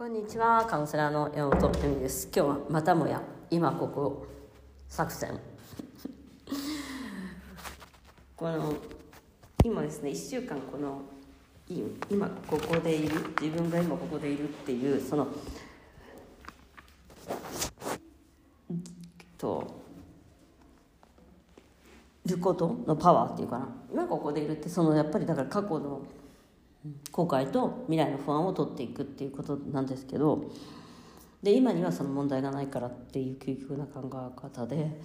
こんにちは、カウンセラーの山本恵美です。今日はまたもや今ここ作戦。この今ですね、1週間この今ここでいる自分が今ここでいるっていうそのとることのパワーっていうかな今ここでいるってそのやっぱりだから過去の後悔と未来の不安を取っていくっていうことなんですけどで今にはその問題がないからっていう究極な考え方で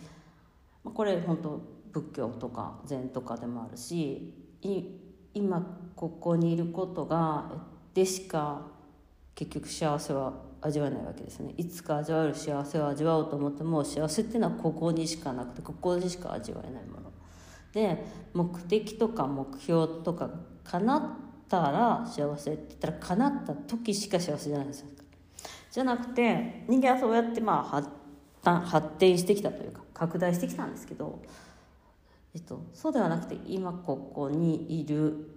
これ本当仏教とか禅とかでもあるし今ここにいることがでしか結局幸せは味わえないわけですねいつか味わえる幸せを味わおうと思っても幸せっていうのはここにしかなくてここにしか味わえないもので目的とか目標とか叶ったら幸せって言ったら叶った時しか幸せじゃないですかじゃなくて人間はそうやってまあ発発展してきたというか拡大してきたんですけど、えっと、そうではなくて今ここにいる、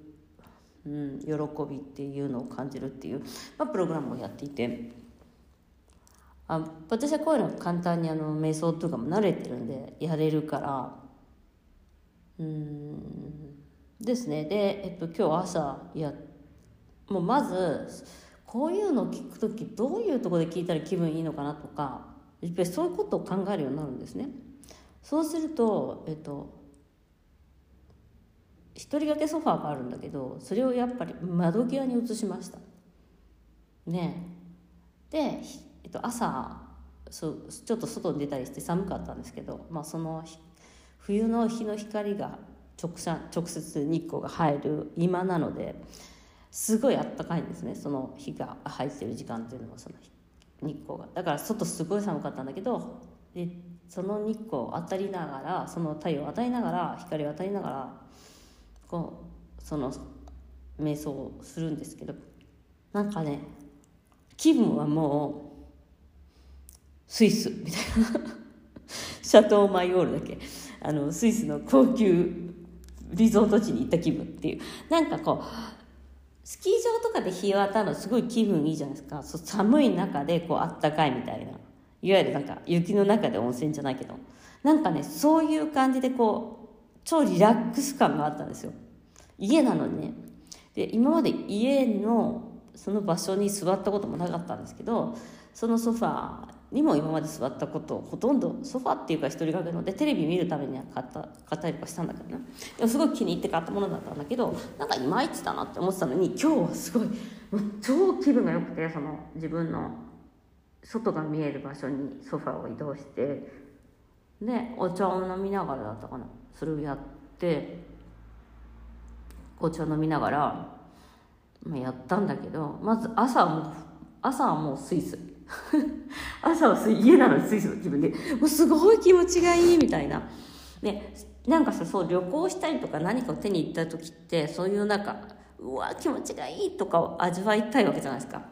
うん、喜びっていうのを感じるっていう、まあ、プログラムをやっていてあ私はこういうの簡単にあの瞑想とかも慣れてるんでやれるからうんですねで、えっと、今日朝やもうまずこういうのを聞く時どういうとこで聞いたら気分いいのかなとかやっぱりそういうことを考えるようになるんですね。そうすると、えっと、一人掛けソファーがあるんだけどそれをやっぱり窓際に移しました。ねで、えっと、朝そうちょっと外に出たりして寒かったんですけど、まあ、その冬の日の光が直直接日光が入る今なのですごいあったかいんですねその日が入ってる時間っていうのはその日光が。だから外すごい寒かったんだけどでその日光を当たりながらその太陽を当たりながら光を当たりながらこうその瞑想をするんですけどなんかね気分はもうスイスみたいな。シャトーマイオールだけ？あのスイスの高級リゾート地に行った気分っていう。なんかこうスキー場とかで日を当たるのすごい気分いいじゃないですか。そう寒い中でこうあったかいみたいな。いわゆるなんか雪の中で温泉じゃないけど。なんかねそういう感じでこう超リラックス感があったんですよ。家なのにね。で今まで家のその場所に座ったこともなかったんですけどそのソファーにも今まで座ったことほとんどソファっていうか一人掛けのでテレビ見るためには買った買ったりとかしたんだけどね。でもすごい気に入って買ったものだったんだけどなんかいまいちだなって思ってたのに今日はすごい超気分が良くてその自分の外が見える場所にソファを移動してでお茶を飲みながらだったかな。それをやってお茶を飲みながら、まあ、やったんだけどまず朝はもう朝はもうスイス。朝は家なのにスイスの気分でもうすごい気持ちがいいみたいな。ね、なんかさそう旅行したりとか何かを手に入った時ってそういうなんかうわ気持ちがいいとかを味わいたいわけじゃないですか。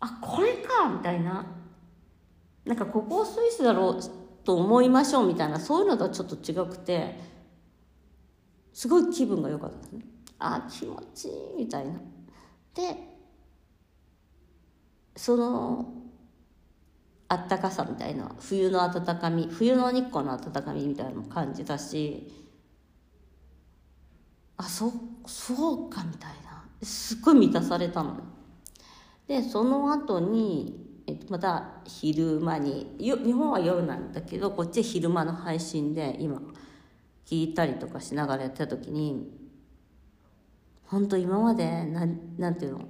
あこれかみたいな。なんかここスイスだろうと思いましょうみたいなそういうのとはちょっと違くてすごい気分が良かったですね。あ気持ちいいみたいな。でそのあったかさみたいな冬の暖かみ冬の日光の暖かみみたいなのも感じたしあそそうかみたいな。すっごい満たされたのでその後に、また昼間に日本は夜なんだけどこっち昼間の配信で今聞いたりとかしながらやってた時に本当今までなんなんていうの？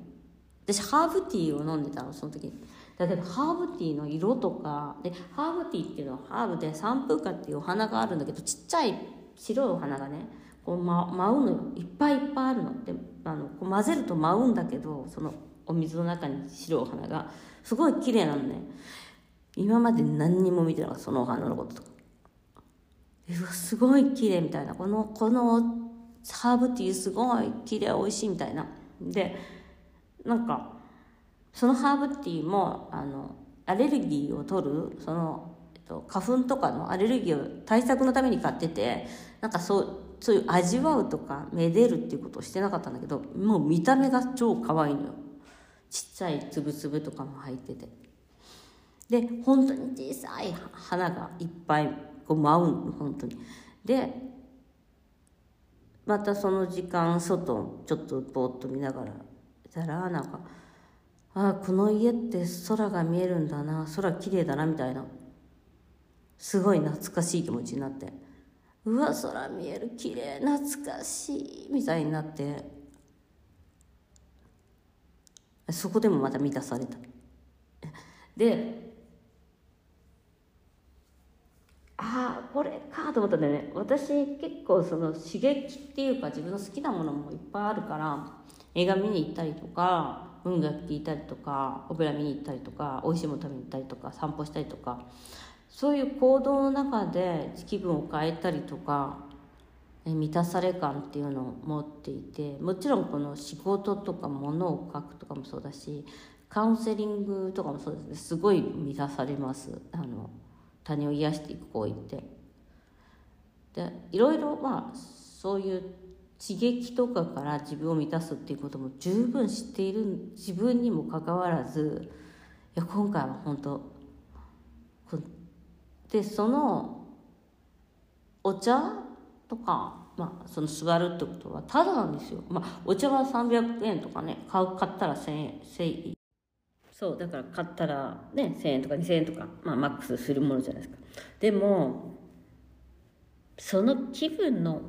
私ハーブティーを飲んでたのその時。にだけどハーブティーの色とかでハーブティーっていうのはハーブでサンプーカっていうお花があるんだけどちっちゃい白いお花がねこう、ま、舞うのよ。いっぱいいっぱいあるの。であのこう混ぜると舞うんだけどそのお水の中に白いお花が。すごい綺麗なのね。今まで何にも見てなかったそのお花のこととか。うわすごい綺麗みたいな。このこのハーブティーすごい綺麗美味しいみたいな。でなんかそのハーブティーもあのアレルギーを取るその、えっと、花粉とかのアレルギーを対策のために買っててなんかそうそういう味わうとかめでるっていうことをしてなかったんだけどもう見た目が超可愛いのよ。ちっちゃいつぶつぶとかも入ってて。で本当に小さい花がいっぱいこう舞う本当に。でまたその時間外ちょっとぼーっと見ながらいたらなんかああこの家って空が見えるんだな空綺麗だなみたいな。すごい懐かしい気持ちになってうわ空見える綺麗懐かしいみたいになって。そこでもまた満たされた。でああこれかと思ったんだよね。私結構その刺激っていうか自分の好きなものもいっぱいあるから映画見に行ったりとか音楽聴いたりとかオペラ見に行ったりとか美味しいもの食べに行ったりとか散歩したりとかそういう行動の中で気分を変えたりとか満たされ感っていうのを持っていてもちろんこの仕事とか物を書くとかもそうだしカウンセリングとかもそうですね。すごい満たされます。あの他人を癒していく行為って。でいろいろまあそういう刺激とかから自分を満たすっていうことも十分知っている自分にもかかわらずいや今回は本当でそのお茶とか、まあ、その座るってことはただなんですよ、まあ、お茶は300円とかね買う買ったら1000円1000円。そうだから買ったらね1000円とか2000円とか、まあ、マックスするものじゃないですか。でもその気分の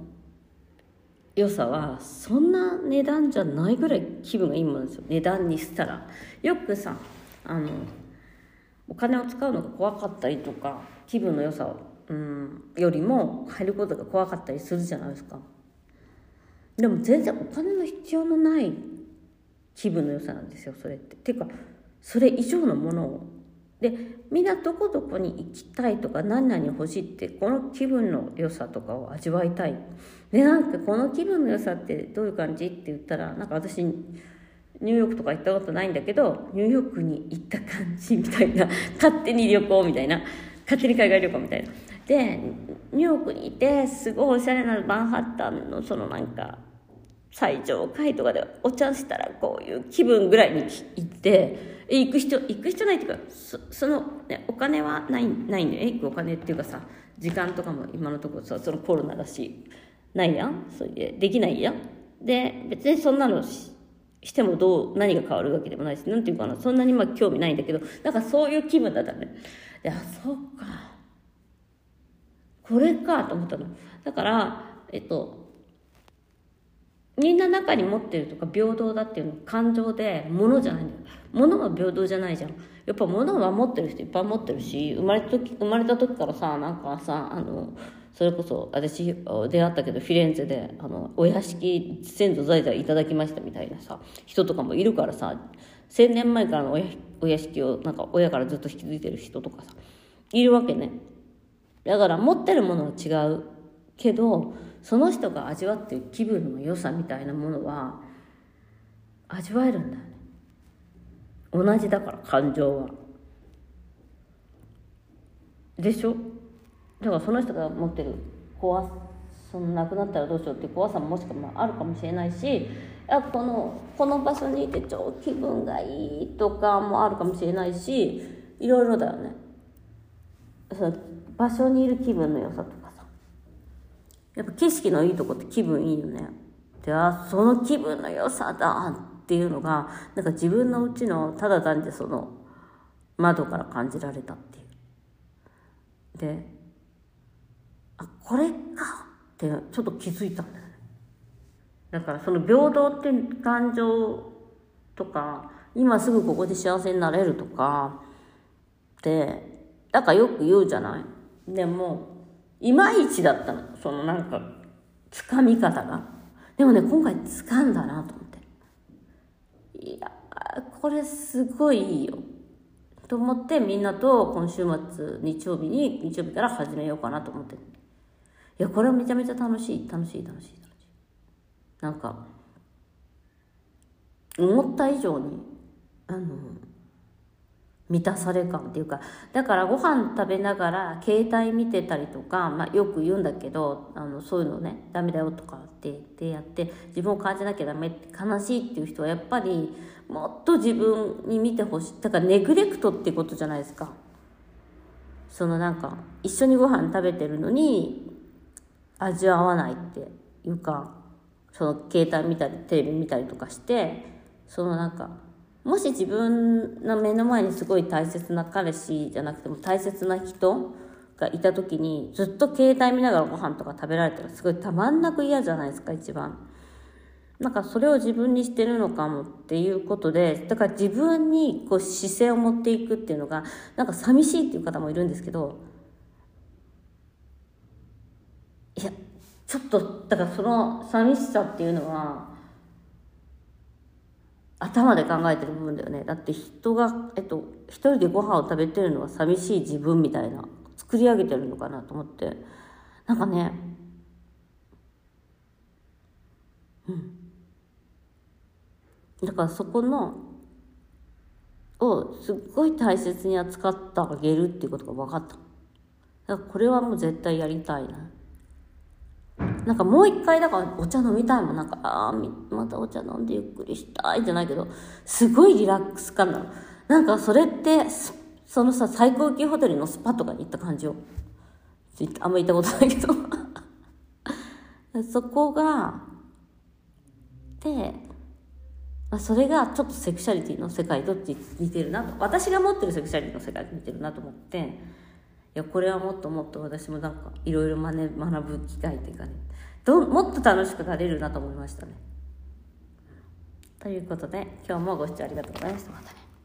良さはそんな値段じゃないぐらい気分がいいものですよ値段にしたら。よくさあのお金を使うのが怖かったりとか気分の良さを、うん、よりも入ることが怖かったりするじゃないですか。でも全然お金の必要のない気分の良さなんですよそれって。ていうかそれ以上のものをでみんなどこどこに行きたいとか何々欲しいってこの気分の良さとかを味わいたい。でなんかこの気分の良さってどういう感じって言ったらなんか私ニューヨークとか行ったことないんだけどニューヨークに行った感じみたいな 勝手に旅行みたいな勝手に海外旅行みたいな。でニューヨークにいてすごいおしゃれなマンハッタンのそのなんか最上階とかでお茶したらこういう気分ぐらいに行って行く人行く必要ないっていうかその、ね、お金はないないんだよ。行くお金っていうかさ時間とかも今のところさそのコロナだしないやん。それでできないやん。で別にそんなのししてもどう何が変わるわけでもないしなんていうかなそんなにまあ興味ないんだけどなんかそういう気分だったね。であそうか。これかと思ったの。だからえっとみんな中に持ってるとか平等だっていうの感情で物じゃないんだよ。物は平等じゃないじゃん。やっぱ物は持ってる人いっぱい持ってるし生まれた時生まれた時からさなんかさあのそれこそ私出会ったけどフィレンツェであのお屋敷先祖代々いただきましたみたいなさ人とかもいるからさ1,000年前からのお屋敷をなんか親からずっと引き継いでる人とかさいるわけね。だから持ってるものは違うけどその人が味わってる気分の良さみたいなものは味わえるんだよね。同じだから感情は。でしょ？だからその人が持ってる怖その亡くなったらどうしようっていう怖さももしかもあるかもしれないしあこのこの場所にいて超気分がいいとかもあるかもしれないしいろいろだよね。その場所にいる気分の良さとか。さやっぱ景色のいいとこって気分いいよね。であその気分の良さだっていうのがなんか自分のうちのただ単にその窓から感じられたっていう。であこれかってちょっと気づいたんだよね。だからその平等って感情とか今すぐここで幸せになれるとかってだかよく言うじゃない。でもいまいちだったの。そのなんかつかみ方が。でもね今回つかんだなと思って。いやこれすごいいいよ。と思ってみんなと今週末日曜日に日曜日から始めようかなと思って。いやこれはめちゃめちゃ楽しい。楽しい楽しい楽しい。なんか思った以上にあの満たされ感っていうかだからご飯食べながら携帯見てたりとか、まあ、よく言うんだけどあのそういうのねダメだよとかってってやって自分を感じなきゃダメって悲しいっていう人はやっぱりもっと自分に見てほしいだからネグレクトってことじゃないですか。そのなんか一緒にご飯食べてるのに味わわないっていうかその携帯見たりテレビ見たりとかしてそのなんかもし自分の目の前にすごい大切な彼氏じゃなくても大切な人がいた時にずっと携帯見ながらご飯とか食べられたらすごいたまんなく嫌じゃないですか一番。なんかそれを自分にしてるのかもっていうことでだから自分にこう姿勢を持っていくっていうのがなんか寂しいっていう方もいるんですけどいやちょっとだからその寂しさっていうのは頭で考えてる部分だよね。だって人が、えっと、一人でご飯を食べてるのは寂しい自分みたいな作り上げてるのかなと思って。なんかねうん。だからそこのをすっごい大切に扱ってあげるっていうことが分かった。だからこれはもう絶対やりたいな。なんかもう一回だからお茶飲みたいもん。なんかああまたお茶飲んでゆっくりしたいじゃないけどすごいリラックス感なの。なんかそれってそのさ最高級ホテルのスパとかに行った感じよ。あんま行ったことないけど。そこがで、それがちょっとセクシャリティの世界と似てるなと。私が持ってるセクシャリティの世界と似てるなと思って。やこれはもっともっと私もなんかいろいろ学ぶ機会っていうかねどもっと楽しくなれるなと思いましたね。ということで今日もご視聴ありがとうございました。またね。